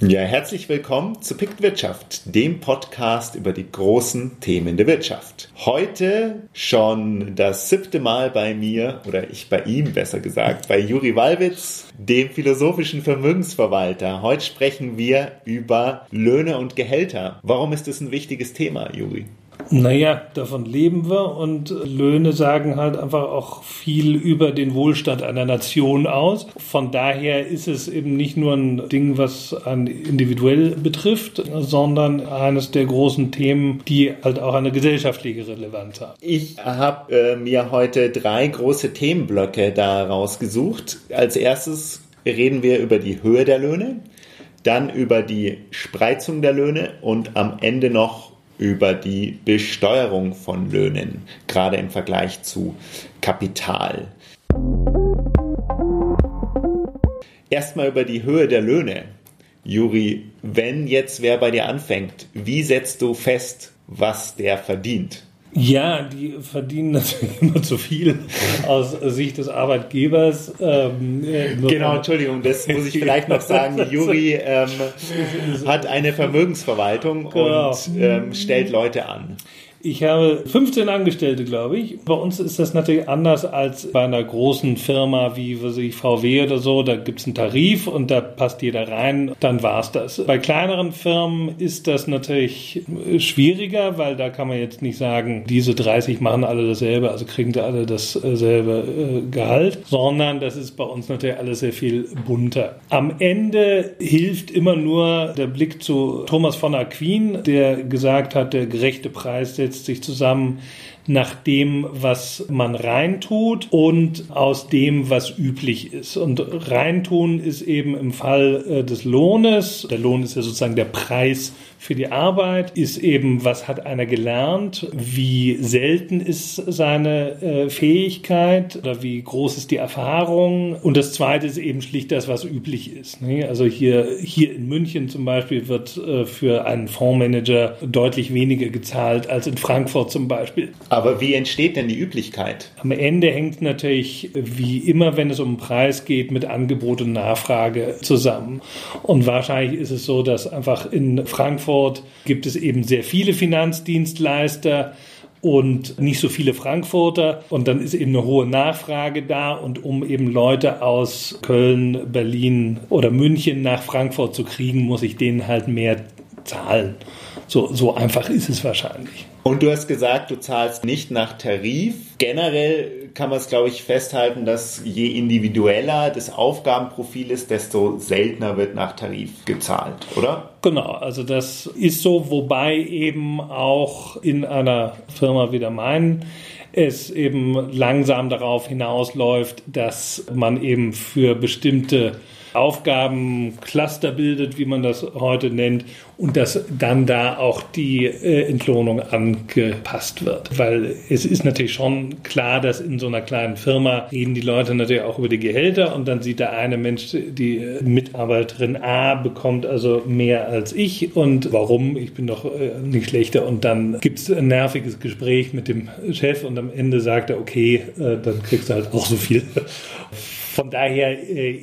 Ja, herzlich willkommen zu Pickt Wirtschaft, dem Podcast über die großen Themen der Wirtschaft. Heute schon das siebte Mal bei mir, oder ich bei ihm besser gesagt, bei Juri Walwitz, dem philosophischen Vermögensverwalter. Heute sprechen wir über Löhne und Gehälter. Warum ist das ein wichtiges Thema, Juri? Naja, davon leben wir und Löhne sagen halt einfach auch viel über den Wohlstand einer Nation aus. Von daher ist es eben nicht nur ein Ding, was an individuell betrifft, sondern eines der großen Themen, die halt auch eine gesellschaftliche Relevanz haben. Ich habe äh, mir heute drei große Themenblöcke da rausgesucht. Als erstes reden wir über die Höhe der Löhne, dann über die Spreizung der Löhne und am Ende noch über die Besteuerung von Löhnen, gerade im Vergleich zu Kapital. Erstmal über die Höhe der Löhne. Juri, wenn jetzt wer bei dir anfängt, wie setzt du fest, was der verdient? Ja, die verdienen natürlich immer zu viel aus Sicht des Arbeitgebers. Ähm, genau, Entschuldigung, das muss ich vielleicht noch sagen. Juri ähm, hat eine Vermögensverwaltung genau. und ähm, stellt Leute an. Ich habe 15 Angestellte, glaube ich. Bei uns ist das natürlich anders als bei einer großen Firma wie was ich, VW oder so. Da gibt es einen Tarif und da passt jeder rein. Dann war es das. Bei kleineren Firmen ist das natürlich schwieriger, weil da kann man jetzt nicht sagen, diese 30 machen alle dasselbe, also kriegen sie alle dasselbe äh, Gehalt, sondern das ist bei uns natürlich alles sehr viel bunter. Am Ende hilft immer nur der Blick zu Thomas von Aquin, der gesagt hat, der gerechte Preis, der setzt sich zusammen nach dem, was man reintut und aus dem, was üblich ist. Und reintun ist eben im Fall äh, des Lohnes, der Lohn ist ja sozusagen der Preis für die Arbeit, ist eben, was hat einer gelernt, wie selten ist seine äh, Fähigkeit oder wie groß ist die Erfahrung. Und das Zweite ist eben schlicht das, was üblich ist. Ne? Also hier, hier in München zum Beispiel wird äh, für einen Fondsmanager deutlich weniger gezahlt als in Frankfurt zum Beispiel. Wie entsteht denn die Üblichkeit? Am Ende hängt natürlich, wie immer, wenn es um Preis geht, mit Angebot und Nachfrage zusammen. Und wahrscheinlich ist es so, dass einfach in Frankfurt gibt es eben sehr viele Finanzdienstleister und nicht so viele Frankfurter und dann ist eben eine hohe Nachfrage da und um eben Leute aus Köln, Berlin oder München nach Frankfurt zu kriegen, muss ich denen halt mehr zahlen. So, so einfach ist es wahrscheinlich. Und du hast gesagt, du zahlst nicht nach Tarif. Generell kann man es, glaube ich, festhalten, dass je individueller das Aufgabenprofil ist, desto seltener wird nach Tarif gezahlt, oder? Genau, also das ist so, wobei eben auch in einer Firma wie der meinen es eben langsam darauf hinausläuft, dass man eben für bestimmte Aufgabencluster bildet, wie man das heute nennt, und dass dann da auch die äh, Entlohnung angepasst wird. Weil es ist natürlich schon klar, dass in so einer kleinen Firma reden die Leute natürlich auch über die Gehälter und dann sieht der eine Mensch, die Mitarbeiterin A bekommt also mehr als ich und warum? Ich bin doch äh, nicht schlechter und dann gibt es ein nerviges Gespräch mit dem Chef und am Ende sagt er, okay, äh, dann kriegst du halt auch so viel. Von daher äh,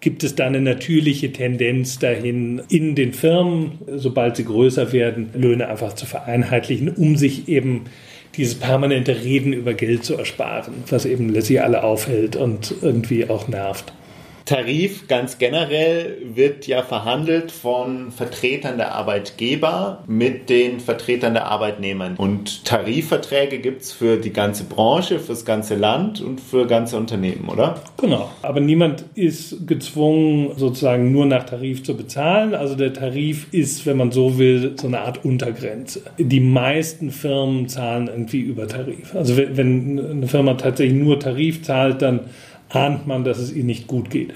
gibt es da eine natürliche Tendenz dahin, in den Firmen, sobald sie größer werden, Löhne einfach zu vereinheitlichen, um sich eben dieses permanente Reden über Geld zu ersparen, was eben letztlich alle aufhält und irgendwie auch nervt. Tarif ganz generell wird ja verhandelt von Vertretern der Arbeitgeber mit den Vertretern der Arbeitnehmer. Und Tarifverträge gibt es für die ganze Branche, fürs ganze Land und für ganze Unternehmen, oder? Genau. Aber niemand ist gezwungen, sozusagen nur nach Tarif zu bezahlen. Also der Tarif ist, wenn man so will, so eine Art Untergrenze. Die meisten Firmen zahlen irgendwie über Tarif. Also wenn eine Firma tatsächlich nur Tarif zahlt, dann ahnt man, dass es ihnen nicht gut geht.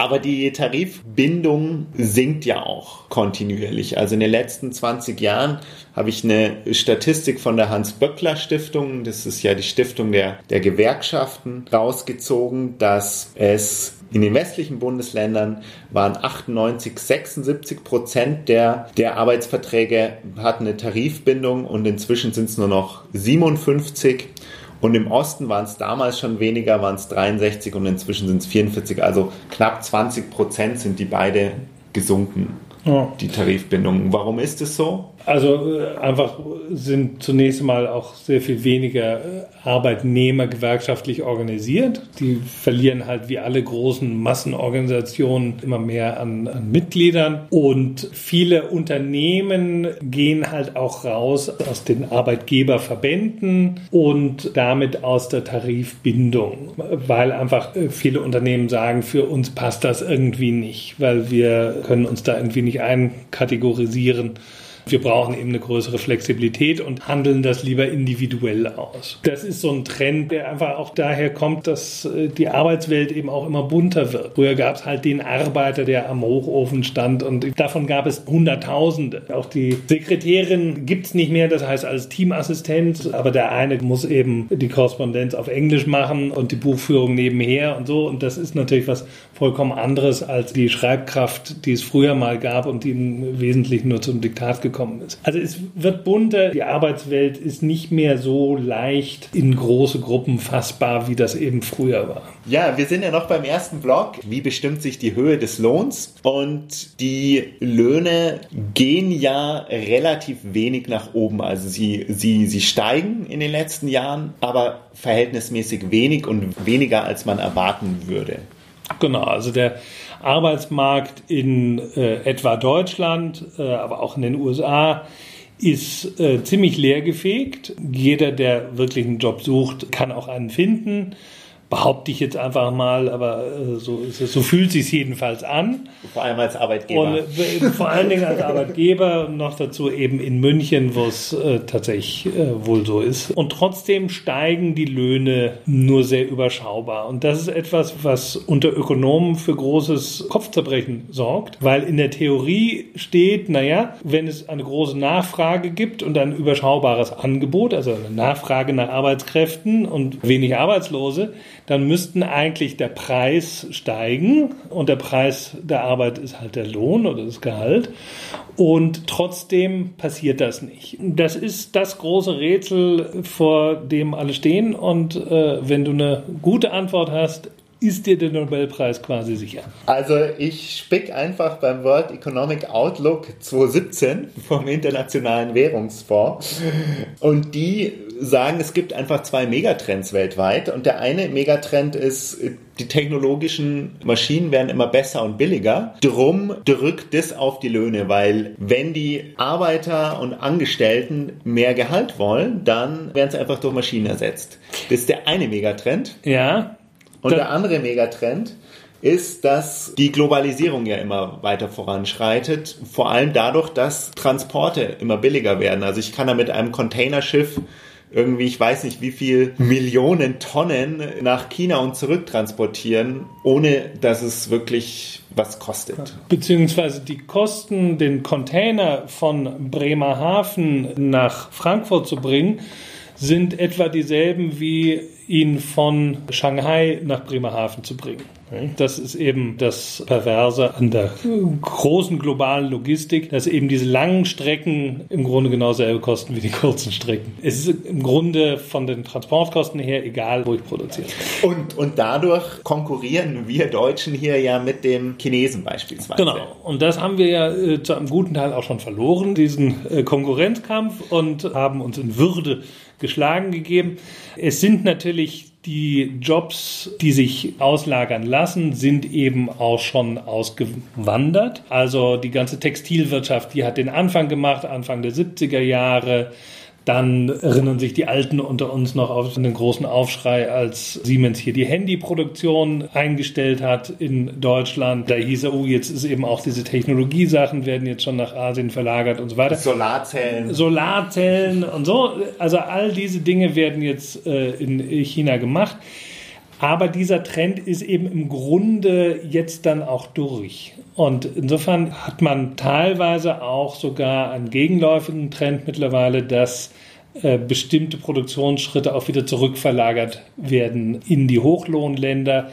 Aber die Tarifbindung sinkt ja auch kontinuierlich. Also in den letzten 20 Jahren habe ich eine Statistik von der Hans-Böckler Stiftung, das ist ja die Stiftung der, der Gewerkschaften, rausgezogen, dass es in den westlichen Bundesländern waren 98, 76 Prozent der, der Arbeitsverträge hatten eine Tarifbindung und inzwischen sind es nur noch 57. Und im Osten waren es damals schon weniger, waren es 63 und inzwischen sind es 44. Also knapp 20 Prozent sind die beide gesunken, ja. die Tarifbindung. Warum ist es so? Also äh, einfach sind zunächst mal auch sehr viel weniger äh, Arbeitnehmer gewerkschaftlich organisiert. Die verlieren halt wie alle großen Massenorganisationen immer mehr an, an Mitgliedern. Und viele Unternehmen gehen halt auch raus aus den Arbeitgeberverbänden und damit aus der Tarifbindung, weil einfach äh, viele Unternehmen sagen, für uns passt das irgendwie nicht, weil wir können uns da irgendwie nicht einkategorisieren. Wir brauchen eben eine größere Flexibilität und handeln das lieber individuell aus. Das ist so ein Trend, der einfach auch daher kommt, dass äh, die Arbeitswelt eben auch immer bunter wird. Früher gab es halt den Arbeiter, der am Hochofen stand und davon gab es Hunderttausende. Auch die Sekretärin gibt es nicht mehr, das heißt als Teamassistent, aber der eine muss eben die Korrespondenz auf Englisch machen und die Buchführung nebenher und so. Und das ist natürlich was vollkommen anderes als die Schreibkraft, die es früher mal gab und die im Wesentlichen nur zum Diktat gekommen ist. Also es wird bunter, die Arbeitswelt ist nicht mehr so leicht in große Gruppen fassbar, wie das eben früher war. Ja, wir sind ja noch beim ersten Block. Wie bestimmt sich die Höhe des Lohns? Und die Löhne gehen ja relativ wenig nach oben. Also sie, sie, sie steigen in den letzten Jahren, aber verhältnismäßig wenig und weniger, als man erwarten würde. Genau, also der Arbeitsmarkt in äh, etwa Deutschland, äh, aber auch in den USA ist äh, ziemlich leergefegt. Jeder, der wirklich einen Job sucht, kann auch einen finden behaupte ich jetzt einfach mal, aber äh, so, so fühlt sich jedenfalls an. Vor allem als Arbeitgeber. Und äh, vor allen Dingen als Arbeitgeber und noch dazu eben in München, wo es äh, tatsächlich äh, wohl so ist. Und trotzdem steigen die Löhne nur sehr überschaubar. Und das ist etwas, was unter Ökonomen für großes Kopfzerbrechen sorgt, weil in der Theorie steht, naja, wenn es eine große Nachfrage gibt und ein überschaubares Angebot, also eine Nachfrage nach Arbeitskräften und wenig Arbeitslose, dann müssten eigentlich der Preis steigen und der Preis der Arbeit ist halt der Lohn oder das Gehalt. Und trotzdem passiert das nicht. Das ist das große Rätsel, vor dem alle stehen. Und äh, wenn du eine gute Antwort hast, ist dir der Nobelpreis quasi sicher? Also ich spick einfach beim World Economic Outlook 2017 vom Internationalen Währungsfonds und die sagen, es gibt einfach zwei Megatrends weltweit und der eine Megatrend ist, die technologischen Maschinen werden immer besser und billiger. Drum drückt das auf die Löhne, weil wenn die Arbeiter und Angestellten mehr Gehalt wollen, dann werden sie einfach durch Maschinen ersetzt. Das ist der eine Megatrend. Ja. Und der andere Megatrend ist, dass die Globalisierung ja immer weiter voranschreitet. Vor allem dadurch, dass Transporte immer billiger werden. Also ich kann da mit einem Containerschiff irgendwie, ich weiß nicht, wie viel Millionen Tonnen nach China und zurück transportieren, ohne dass es wirklich was kostet. Beziehungsweise die Kosten, den Container von Bremerhaven nach Frankfurt zu bringen, sind etwa dieselben wie ihn von Shanghai nach Bremerhaven zu bringen. Das ist eben das Perverse an der großen globalen Logistik, dass eben diese langen Strecken im Grunde genau selbe kosten wie die kurzen Strecken. Es ist im Grunde von den Transportkosten her egal, wo ich produziere. Und, und dadurch konkurrieren wir Deutschen hier ja mit dem Chinesen beispielsweise. Genau. Und das haben wir ja äh, zu einem guten Teil auch schon verloren, diesen äh, Konkurrenzkampf und haben uns in Würde geschlagen gegeben. Es sind natürlich die Jobs, die sich auslagern lassen, sind eben auch schon ausgewandert. Also die ganze Textilwirtschaft, die hat den Anfang gemacht, Anfang der 70er Jahre. Dann erinnern sich die Alten unter uns noch auf den großen Aufschrei, als Siemens hier die Handyproduktion eingestellt hat in Deutschland. Da hieß er, oh, jetzt ist eben auch diese Technologiesachen werden jetzt schon nach Asien verlagert und so weiter. Solarzellen. Solarzellen und so. Also all diese Dinge werden jetzt äh, in China gemacht. Aber dieser Trend ist eben im Grunde jetzt dann auch durch. Und insofern hat man teilweise auch sogar einen gegenläufigen Trend mittlerweile, dass äh, bestimmte Produktionsschritte auch wieder zurückverlagert werden in die Hochlohnländer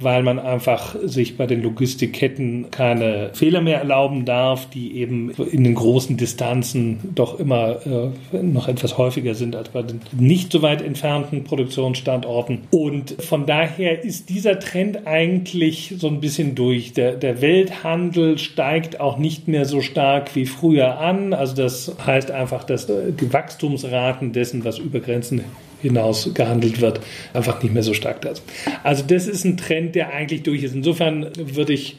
weil man einfach sich bei den Logistikketten keine Fehler mehr erlauben darf, die eben in den großen Distanzen doch immer äh, noch etwas häufiger sind als bei den nicht so weit entfernten Produktionsstandorten. Und von daher ist dieser Trend eigentlich so ein bisschen durch. Der, der Welthandel steigt auch nicht mehr so stark wie früher an. Also das heißt einfach, dass die Wachstumsraten dessen, was über Grenzen hinaus gehandelt wird, einfach nicht mehr so stark da sind. Also das ist ein Trend, der eigentlich durch ist. Insofern würde ich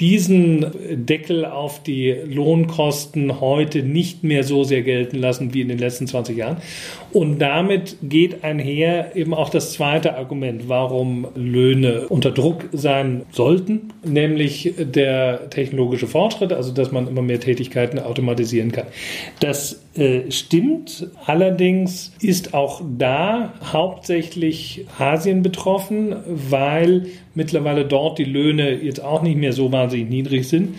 diesen Deckel auf die Lohnkosten heute nicht mehr so sehr gelten lassen wie in den letzten 20 Jahren. Und damit geht einher eben auch das zweite Argument, warum Löhne unter Druck sein sollten, nämlich der technologische Fortschritt, also dass man immer mehr Tätigkeiten automatisieren kann. Das äh, stimmt, allerdings ist auch da hauptsächlich Asien betroffen, weil mittlerweile dort die Löhne jetzt auch nicht mehr so wahnsinnig niedrig sind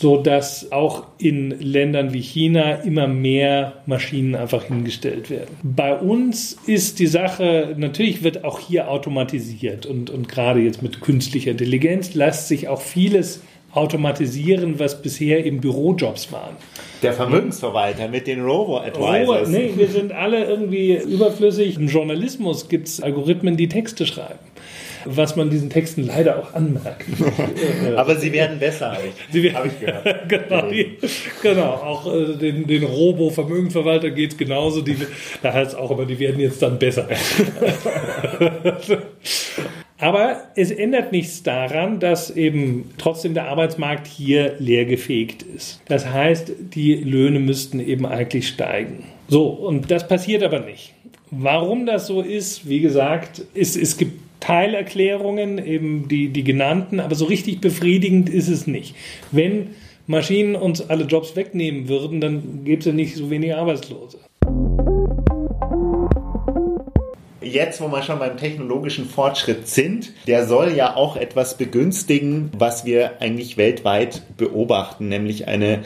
so dass auch in Ländern wie China immer mehr Maschinen einfach hingestellt werden. Bei uns ist die Sache, natürlich wird auch hier automatisiert und, und gerade jetzt mit künstlicher Intelligenz lässt sich auch vieles automatisieren, was bisher eben Bürojobs waren. Der Vermögensverwalter mit den Robo-Advisors. Robo, nee, wir sind alle irgendwie überflüssig. Im Journalismus gibt es Algorithmen, die Texte schreiben was man diesen Texten leider auch anmerkt. Aber sie werden besser, habe ich, hab ich gehört. genau, die, genau, auch äh, den, den Robo-Vermögensverwalter geht es genauso. Die, da heißt es auch aber, die werden jetzt dann besser. Aber es ändert nichts daran, dass eben trotzdem der Arbeitsmarkt hier leergefegt ist. Das heißt, die Löhne müssten eben eigentlich steigen. So, und das passiert aber nicht. Warum das so ist, wie gesagt, ist, es gibt Teilerklärungen, eben die, die genannten, aber so richtig befriedigend ist es nicht. Wenn Maschinen uns alle Jobs wegnehmen würden, dann gäbe es ja nicht so wenig Arbeitslose. Jetzt, wo wir schon beim technologischen Fortschritt sind, der soll ja auch etwas begünstigen, was wir eigentlich weltweit beobachten, nämlich eine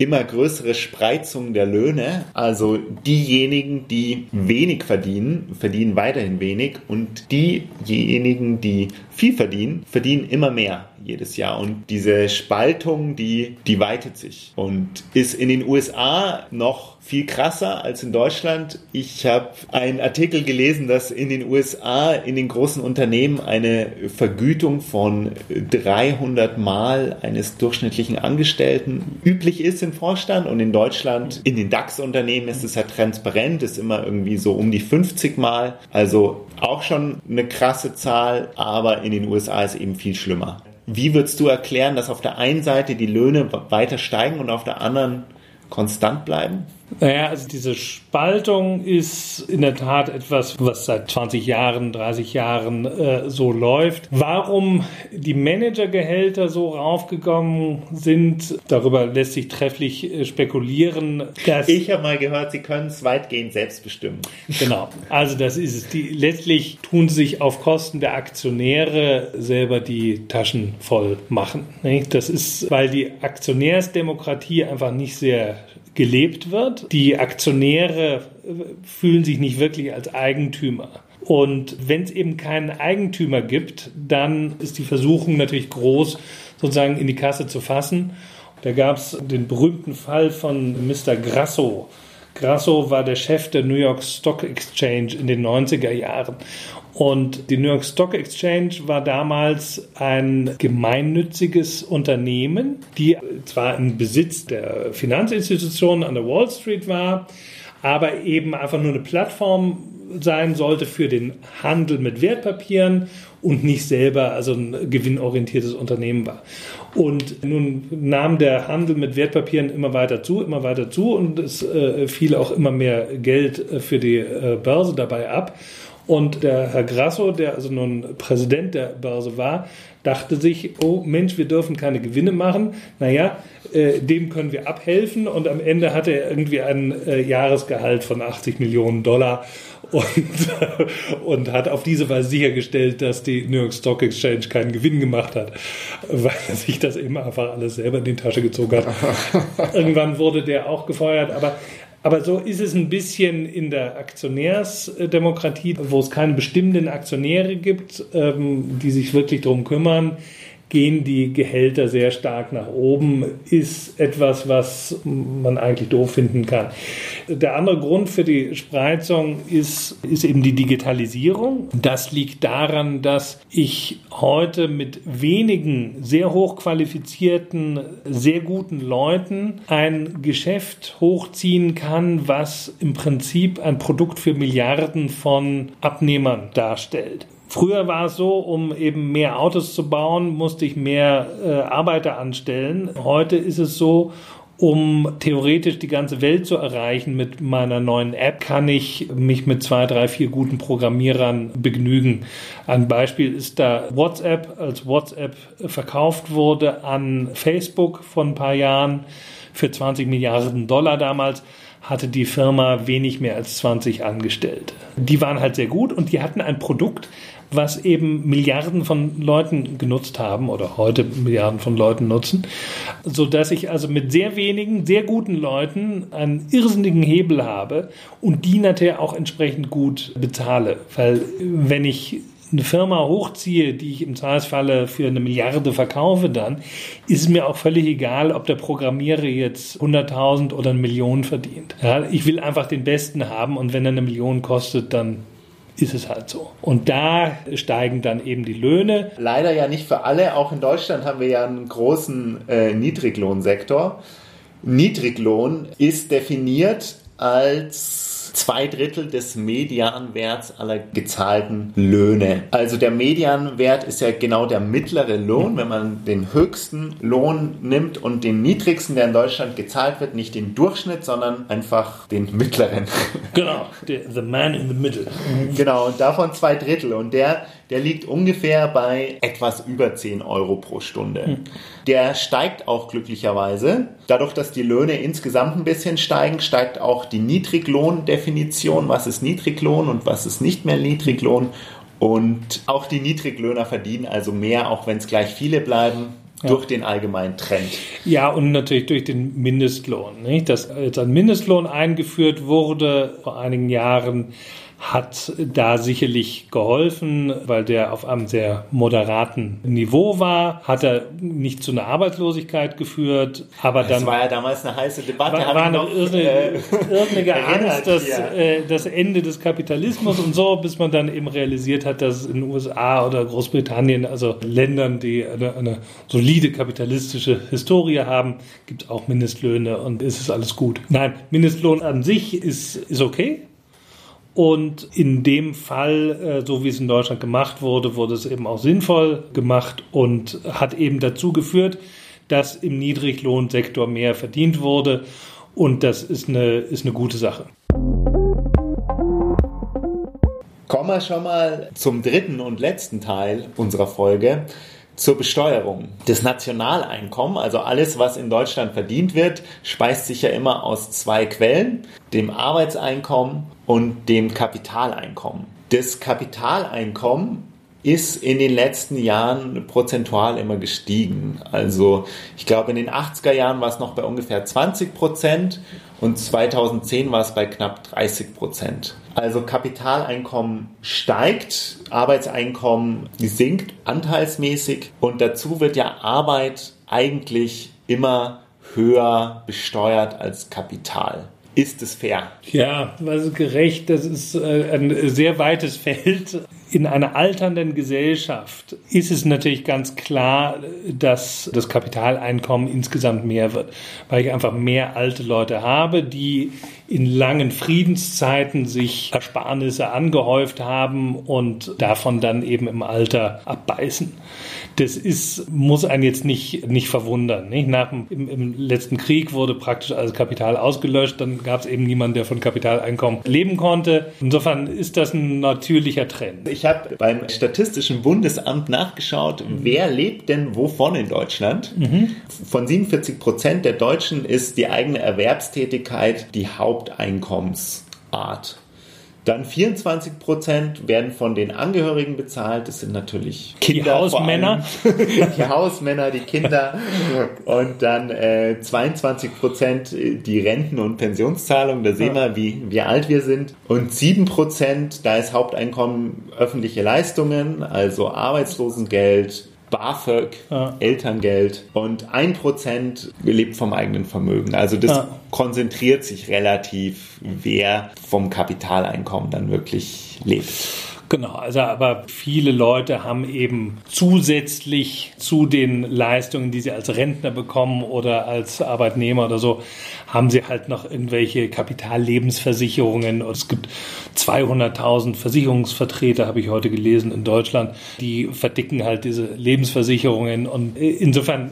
immer größere Spreizung der Löhne. Also diejenigen, die wenig verdienen, verdienen weiterhin wenig und diejenigen, die viel verdienen, verdienen immer mehr jedes Jahr. Und diese Spaltung, die, die weitet sich und ist in den USA noch viel krasser als in Deutschland. Ich habe einen Artikel gelesen, dass in den USA in den großen Unternehmen eine Vergütung von 300 Mal eines durchschnittlichen Angestellten üblich ist im Vorstand und in Deutschland in den DAX-Unternehmen ist es halt transparent, ist immer irgendwie so um die 50 Mal. Also auch schon eine krasse Zahl, aber in den USA ist eben viel schlimmer. Wie würdest du erklären, dass auf der einen Seite die Löhne weiter steigen und auf der anderen konstant bleiben? Naja, also diese Spaltung ist in der Tat etwas, was seit 20 Jahren, 30 Jahren äh, so läuft. Warum die Managergehälter so raufgegangen sind, darüber lässt sich trefflich äh, spekulieren. ich habe mal gehört, sie können es weitgehend selbst bestimmen. Genau, also das ist es. Die, letztlich tun sie sich auf Kosten der Aktionäre selber die Taschen voll machen. Nicht? Das ist, weil die Aktionärsdemokratie einfach nicht sehr gelebt wird. Die Aktionäre fühlen sich nicht wirklich als Eigentümer. Und wenn es eben keinen Eigentümer gibt, dann ist die Versuchung natürlich groß, sozusagen in die Kasse zu fassen. Da gab es den berühmten Fall von Mr. Grasso. Grasso war der Chef der New York Stock Exchange in den 90er Jahren. Und die New York Stock Exchange war damals ein gemeinnütziges Unternehmen, die zwar im Besitz der Finanzinstitutionen an der Wall Street war, aber eben einfach nur eine Plattform sein sollte für den Handel mit Wertpapieren und nicht selber also ein gewinnorientiertes Unternehmen war. Und nun nahm der Handel mit Wertpapieren immer weiter zu, immer weiter zu und es äh, fiel auch immer mehr Geld äh, für die äh, Börse dabei ab. Und der Herr Grasso, der also nun Präsident der Börse war, dachte sich, oh Mensch, wir dürfen keine Gewinne machen. Naja, äh, dem können wir abhelfen. Und am Ende hatte er irgendwie ein äh, Jahresgehalt von 80 Millionen Dollar und, und hat auf diese Weise sichergestellt, dass die New York Stock Exchange keinen Gewinn gemacht hat, weil er sich das eben einfach alles selber in die Tasche gezogen hat. Irgendwann wurde der auch gefeuert, aber Aber so ist es ein bisschen in der Aktionärsdemokratie, wo es keine bestimmten Aktionäre gibt, ähm, die sich wirklich darum kümmern, gehen die Gehälter sehr stark nach oben, ist etwas, was man eigentlich doof finden kann. Der andere Grund für die Spreizung ist, ist eben die Digitalisierung. Das liegt daran, dass ich heute mit wenigen sehr hochqualifizierten, sehr guten Leuten ein Geschäft hochziehen kann, was im Prinzip ein Produkt für Milliarden von Abnehmern darstellt. Früher war es so, um eben mehr Autos zu bauen, musste ich mehr äh, Arbeiter anstellen. Heute ist es so, um theoretisch die ganze Welt zu erreichen mit meiner neuen App, kann ich mich mit zwei, drei, vier guten Programmierern begnügen. Ein Beispiel ist da WhatsApp, als WhatsApp verkauft wurde an Facebook vor ein paar Jahren für 20 Milliarden Dollar damals hatte die Firma wenig mehr als 20 Angestellte. Die waren halt sehr gut und die hatten ein Produkt, was eben Milliarden von Leuten genutzt haben oder heute Milliarden von Leuten nutzen, so dass ich also mit sehr wenigen, sehr guten Leuten einen irrsinnigen Hebel habe und die natürlich auch entsprechend gut bezahle. Weil wenn ich eine Firma hochziehe, die ich im Zweifelsfalle für eine Milliarde verkaufe, dann ist es mir auch völlig egal, ob der Programmierer jetzt 100.000 oder eine Million verdient. Ja, ich will einfach den Besten haben und wenn er eine Million kostet, dann ist es halt so. Und da steigen dann eben die Löhne. Leider ja nicht für alle. Auch in Deutschland haben wir ja einen großen äh, Niedriglohnsektor. Niedriglohn ist definiert als zwei Drittel des Medianwerts aller gezahlten Löhne. Also der Medianwert ist ja genau der mittlere Lohn, wenn man den höchsten Lohn nimmt und den niedrigsten, der in Deutschland gezahlt wird, nicht den Durchschnitt, sondern einfach den mittleren. Genau, the man in the middle. Genau, und davon zwei Drittel. Und der der liegt ungefähr bei etwas über 10 Euro pro Stunde. Hm. Der steigt auch glücklicherweise. Dadurch, dass die Löhne insgesamt ein bisschen steigen, steigt auch die Niedriglohndefinition. Was ist Niedriglohn und was ist nicht mehr Niedriglohn? Und auch die Niedriglöhner verdienen also mehr, auch wenn es gleich viele bleiben. Ja. durch den allgemeinen Trend. Ja, und natürlich durch den Mindestlohn. Nicht? Dass jetzt ein Mindestlohn eingeführt wurde vor einigen Jahren, hat da sicherlich geholfen, weil der auf einem sehr moderaten Niveau war, hat er nicht zu einer Arbeitslosigkeit geführt, aber dann... Das war ja damals eine heiße Debatte. War, war noch irrne, äh, irrne Angst, dass äh, das Ende des Kapitalismus und so, bis man dann eben realisiert hat, dass in den USA oder Großbritannien, also Ländern, die eine, eine solide kapitalistische Historie haben, gibt es auch Mindestlöhne und ist es alles gut. Nein, Mindestlohn an sich ist, ist okay, und in dem Fall, äh, so wie es in Deutschland gemacht wurde, wurde es eben auch sinnvoll gemacht und hat eben dazu geführt, dass im Niedriglohnsektor mehr verdient wurde. Und das ist eine, ist eine gute Sache. Kommen wir schon mal zum dritten und letzten Teil unserer Folge zur Besteuerung. Das Nationaleinkommen, also alles, was in Deutschland verdient wird, speist sich ja immer aus zwei Quellen, dem Arbeitseinkommen und dem Kapitaleinkommen. Das Kapitaleinkommen ist in den letzten Jahren prozentual immer gestiegen. Also ich glaube, in den 80er Jahren war es noch bei ungefähr 20 Prozent und 2010 war es bei knapp 30 Prozent. Also Kapitaleinkommen steigt, Arbeitseinkommen sinkt anteilsmäßig und dazu wird ja Arbeit eigentlich immer höher besteuert als Kapital. Ist es fair? Ja, also gerecht, das ist äh, ein sehr weites Feld in einer alternden Gesellschaft ist es natürlich ganz klar, dass das Kapitaleinkommen insgesamt mehr wird, weil ich einfach mehr alte Leute habe, die in langen Friedenszeiten sich Ersparnisse angehäuft haben und davon dann eben im Alter abbeißen. Das ist, muss einen jetzt nicht, nicht verwundern. Nicht? Nach dem, im, im letzten Krieg wurde praktisch alles Kapital ausgelöscht, dann gab es eben niemanden, der von Kapitaleinkommen leben konnte. Insofern ist das ein natürlicher Trend. Ich habe beim Statistischen Bundesamt nachgeschaut, mhm. wer lebt denn wovon in Deutschland? Mhm. Von 47 Prozent der Deutschen ist die eigene Erwerbstätigkeit die Haupteinkommensart. Dann 24 Prozent werden von den Angehörigen bezahlt. Das sind natürlich Kinder. Die Hausmänner. die Hausmänner, die Kinder. Und dann äh, 22 Prozent die Renten- und Pensionszahlungen. Da sehen wir, wie, wie alt wir sind. Und 7 Prozent, da ist Haupteinkommen öffentliche Leistungen, also Arbeitslosengeld, BAföG, ja. Elterngeld und ein Prozent lebt vom eigenen Vermögen. Also das ja. konzentriert sich relativ, wer vom Kapitaleinkommen dann wirklich lebt. Genau, also aber viele Leute haben eben zusätzlich zu den Leistungen, die sie als Rentner bekommen oder als Arbeitnehmer oder so, haben sie halt noch irgendwelche Kapitallebensversicherungen. Und es gibt 200.000 Versicherungsvertreter, habe ich heute gelesen, in Deutschland, die verdicken halt diese Lebensversicherungen. Und insofern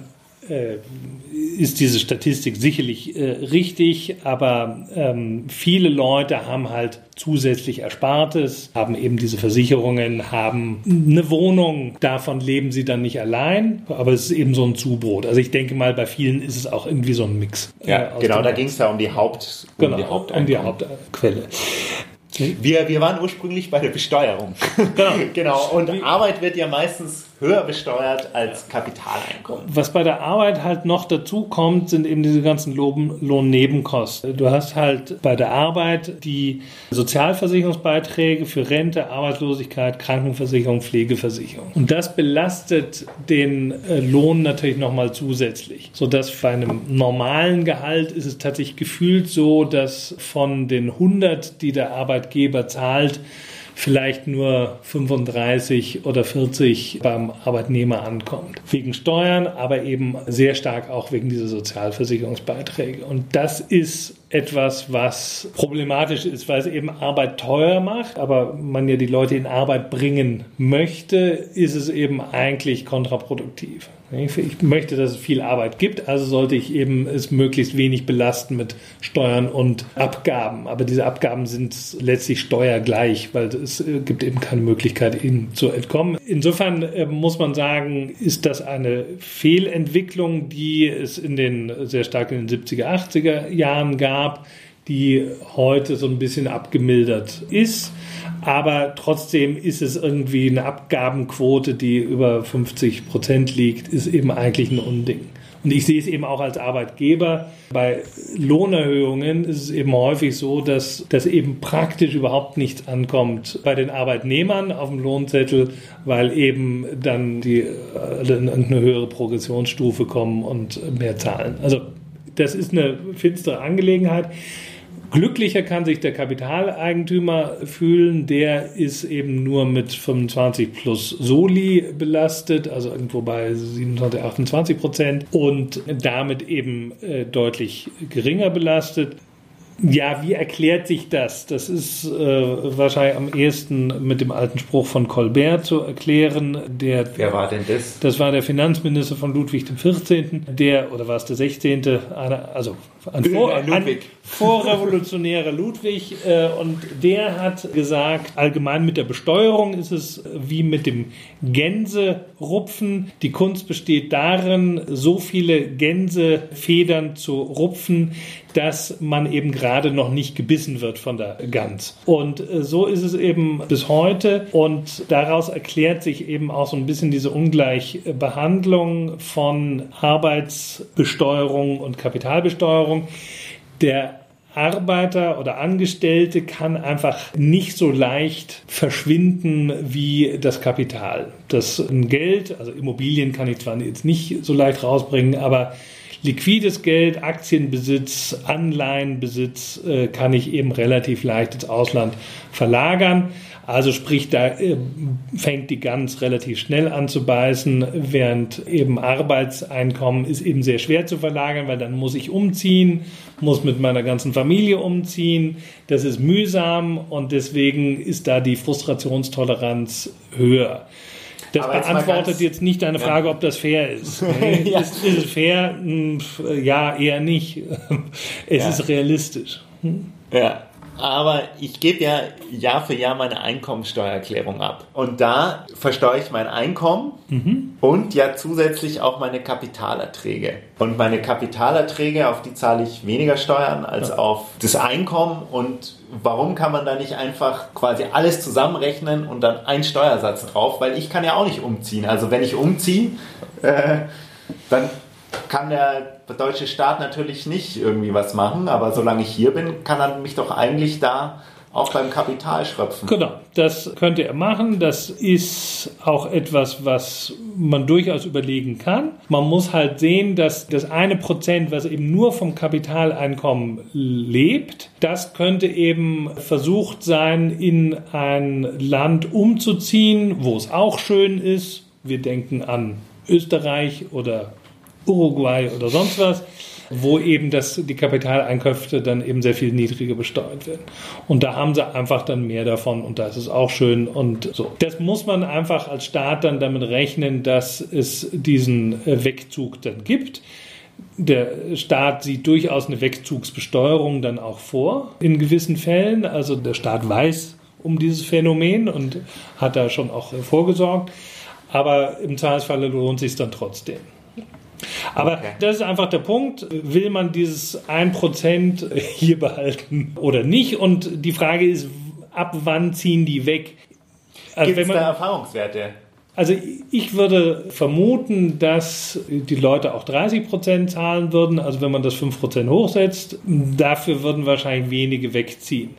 ist diese Statistik sicherlich äh, richtig, aber ähm, viele Leute haben halt zusätzlich Erspartes, haben eben diese Versicherungen, haben eine Wohnung, davon leben sie dann nicht allein, aber es ist eben so ein Zubrot. Also ich denke mal, bei vielen ist es auch irgendwie so ein Mix. Ja, äh, genau, da ging es ja um die Haupt, um genau, die um die Hauptquelle. Wir, wir waren ursprünglich bei der Besteuerung. Genau. genau. Und Arbeit wird ja meistens höher besteuert als Kapitaleinkommen. Was bei der Arbeit halt noch dazu kommt, sind eben diese ganzen Lohnnebenkosten. Du hast halt bei der Arbeit die Sozialversicherungsbeiträge für Rente, Arbeitslosigkeit, Krankenversicherung, Pflegeversicherung. Und das belastet den äh, Lohn natürlich nochmal zusätzlich. Sodass bei einem normalen Gehalt ist es tatsächlich gefühlt so, dass von den 100, die der Arbeitgeber zahlt, vielleicht nur 35 oder 40 beim Arbeitnehmer ankommt. Wegen Steuern, aber eben sehr stark auch wegen dieser Sozialversicherungsbeiträge. Und das ist etwas, was problematisch ist, weil es eben Arbeit teuer macht, aber man ja die Leute in Arbeit bringen möchte, ist es eben eigentlich kontraproduktiv. Ich möchte, dass es viel Arbeit gibt, also sollte ich eben es möglichst wenig belasten mit Steuern und Abgaben. Aber diese Abgaben sind letztlich steuergleich, weil es gibt eben keine Möglichkeit, ihnen zu entkommen. Insofern äh, muss man sagen, ist das eine Fehlentwicklung, die es in den sehr stark in den 70er, 80er Jahren gab, die heute so ein bisschen abgemildert ist aber trotzdem ist es irgendwie eine Abgabenquote, die über 50 Prozent liegt, ist eben eigentlich ein Unding. Und ich sehe es eben auch als Arbeitgeber. Bei Lohnerhöhungen ist es eben häufig so, dass das eben praktisch überhaupt nichts ankommt bei den Arbeitnehmern auf dem Lohnzettel, weil eben dann die in höhere Progressionsstufe kommen und mehr zahlen. Also das ist eine finstere Angelegenheit. Glücklicher kann sich der Kapitaleigentümer fühlen, der ist eben nur mit 25 plus Soli belastet, also irgendwo bei 27, 28 Prozent und damit eben äh, deutlich geringer belastet. Ja, wie erklärt sich das? Das ist äh, wahrscheinlich am ehesten mit dem alten Spruch von Colbert zu erklären. Der, Wer war denn das? Das war der Finanzminister von Ludwig XIV., der, oder war es der 16., eine, also ein, Vor, ein vorrevolutionärer Ludwig. Äh, und der hat gesagt, allgemein mit der Besteuerung ist es wie mit dem Gänserupfen. Die Kunst besteht darin, so viele Gänsefedern zu rupfen, dass man eben gerade noch nicht gebissen wird von der Gans. Und äh, so ist es eben bis heute. Und daraus erklärt sich eben auch so ein bisschen diese Ungleichbehandlung von Arbeitsbesteuerung und Kapitalbesteuerung. Der Arbeiter oder Angestellte kann einfach nicht so leicht verschwinden wie das Kapital. Das Geld, also Immobilien kann ich zwar jetzt nicht so leicht rausbringen, aber liquides Geld, Aktienbesitz, Anleihenbesitz äh, kann ich eben relativ leicht ins Ausland verlagern. Also sprich, da äh, fängt die Gans relativ schnell an zu beißen, während eben Arbeitseinkommen ist eben sehr schwer zu verlagern, weil dann muss ich umziehen, muss mit meiner ganzen Familie umziehen. Das ist mühsam und deswegen ist da die Frustrationstoleranz höher. Das Aber beantwortet jetzt, jetzt, nicht deine Frage, ja. ob das fair ist. ja. ist, ist, es fair? Hm, ja, eher nicht. Es ist realistisch. Hm? Ja. Aber ich gebe ja Jahr für Jahr meine Einkommensteuererklärung ab. Und da versteuere ich mein Einkommen mhm. und ja zusätzlich auch meine Kapitalerträge. Und meine Kapitalerträge, auf die zahle ich weniger Steuern als ja. auf das Einkommen. Und warum kann man da nicht einfach quasi alles zusammenrechnen und dann einen Steuersatz drauf? Weil ich kann ja auch nicht umziehen. Also wenn ich umziehe, äh, dann kann der deutsche Staat natürlich nicht irgendwie was machen, aber solange ich hier bin, kann er mich doch eigentlich da auch beim Kapital schröpfen. Genau, das könnte er machen. Das ist auch etwas, was man durchaus überlegen kann. Man muss halt sehen, dass das eine Prozent, was eben nur vom Kapitaleinkommen lebt, das könnte eben versucht sein, in ein Land umzuziehen, wo es auch schön ist. Wir denken an Österreich oder Uruguay oder sonst was, wo eben das, die Kapitaleinkünfte dann eben sehr viel niedriger besteuert werden. Und da haben sie einfach dann mehr davon und da ist es auch schön und so. Das muss man einfach als Staat dann damit rechnen, dass es diesen äh, Wegzug dann gibt. Der Staat sieht durchaus eine Wegzugsbesteuerung dann auch vor in gewissen Fällen. Also der Staat weiß um dieses Phänomen und hat da schon auch vorgesorgt. Aber im Zweifelsfall lohnt sich dann trotzdem. Aber okay. das ist einfach der Punkt. Will man dieses 1% hier behalten oder nicht? Und die Frage ist, ab wann ziehen die weg? Also Gibt es da Erfahrungswerte? Also ich würde vermuten, dass die Leute auch 30% zahlen würden. Also wenn man das 5% hochsetzt, dafür würden wahrscheinlich wenige wegziehen.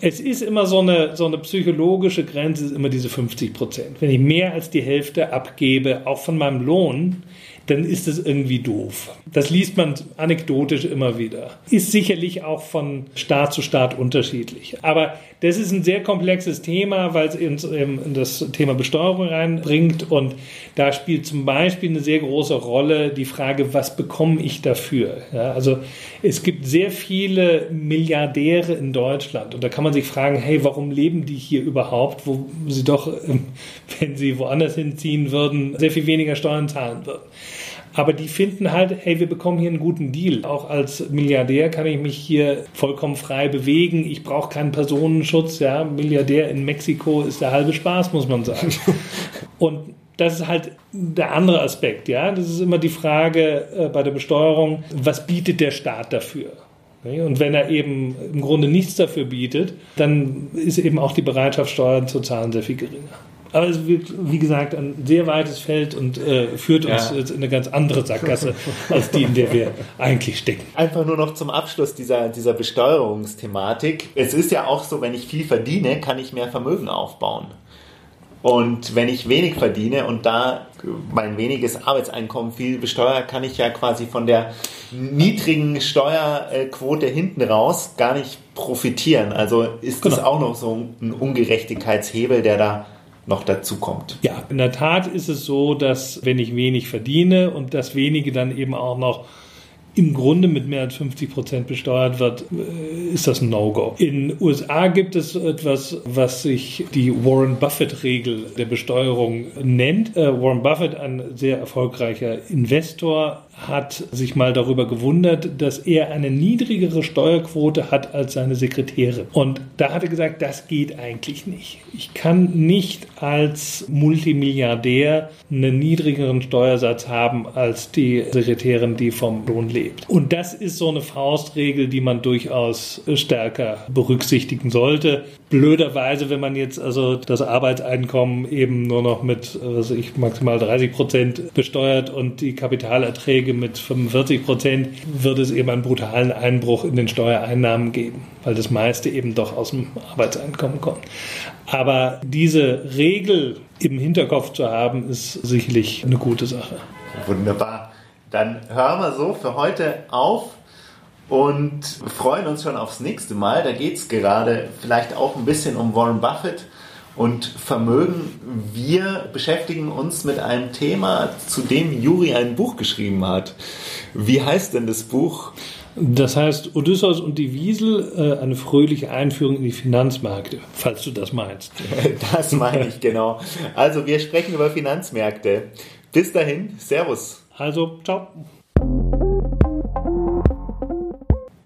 Es ist immer so eine, so eine psychologische Grenze, ist immer diese 50% Wenn ich mehr als die Hälfte abgebe, auch von meinem Lohn, dann ist es irgendwie doof. Das liest man anekdotisch immer wieder. Ist sicherlich auch von Staat zu Staat unterschiedlich. Aber das ist ein sehr komplexes Thema, weil es in das Thema Besteuerung reinbringt. Und da spielt zum Beispiel eine sehr große Rolle die Frage, was bekomme ich dafür? Ja, also es gibt sehr viele Milliardäre in Deutschland. Und da kann man sich fragen, hey, warum leben die hier überhaupt, wo sie doch, ähm, wenn sie woanders hinziehen würden, sehr viel weniger Steuern zahlen würden. Aber die finden halt, hey, wir bekommen hier einen guten Deal. Auch als Milliardär kann ich mich hier vollkommen frei bewegen. Ich brauche keinen Personenschutz. Ja, Milliardär in Mexiko ist der halbe Spaß, muss man sagen. Und das ist halt der andere Aspekt, ja. Das ist immer die Frage äh, bei der Besteuerung, was bietet der Staat dafür? Und wenn er eben im Grunde nichts dafür bietet, dann ist eben auch die Bereitschaft, Steuern zu zahlen, sehr viel geringer. Aber es wird, wie gesagt, ein sehr weites Feld und äh, führt uns ja. jetzt in eine ganz andere Sackgasse als die, in der wir eigentlich stecken. Einfach nur noch zum Abschluss dieser, dieser Besteuerungsthematik. Es ist ja auch so, wenn ich viel verdiene, kann ich mehr Vermögen aufbauen. Und wenn ich wenig verdiene und da mein weniges Arbeitseinkommen viel besteuere, kann ich ja quasi von der niedrigen Steuerquote hinten raus gar nicht profitieren. Also ist genau. das auch noch so ein Ungerechtigkeitshebel, der da noch dazu kommt. Ja, in der Tat ist es so, dass wenn ich wenig verdiene und das wenige dann eben auch noch im Grunde mit mehr als 50 Prozent besteuert wird, äh, ist das ein No-Go. In USA gibt es etwas, was sich die Warren Buffett-Regel der Besteuerung nennt. Äh, Warren Buffett, ein sehr erfolgreicher Investor, hat sich mal darüber gewundert, dass er eine niedrigere Steuerquote hat als seine Sekretäre. Und da hat er gesagt, das geht eigentlich nicht. Ich kann nicht als Multimilliardär einen niedrigeren Steuersatz haben als die Sekretärin, die vom Lohn lebt lebt. Und das ist so eine Faustregel, die man durchaus stärker berücksichtigen sollte. Blöderweise, wenn man jetzt also das Arbeitseinkommen eben nur noch mit, was ich, maximal 30 Prozent besteuert und die Kapitalerträge mit 45 Prozent, wird es eben einen brutalen Einbruch in den Steuereinnahmen geben, weil das meiste eben doch aus dem Arbeitseinkommen kommt. Aber diese Regel im Hinterkopf zu haben, ist sicherlich eine gute Sache. Wunderbar. Dann hören wir so für heute auf und freuen uns schon aufs nächste Mal. Da geht es gerade vielleicht auch ein bisschen um Warren Buffett und Vermögen. Wir beschäftigen uns mit einem Thema, zu dem Juri ein Buch geschrieben hat. Wie heißt denn das Buch? Das heißt Odysseus und die Wiesel, äh, eine fröhliche Einführung in die Finanzmärkte, falls du das meinst. Das meine ich genau. Also wir sprechen über Finanzmärkte. Bis dahin, Servus. Also, ciao.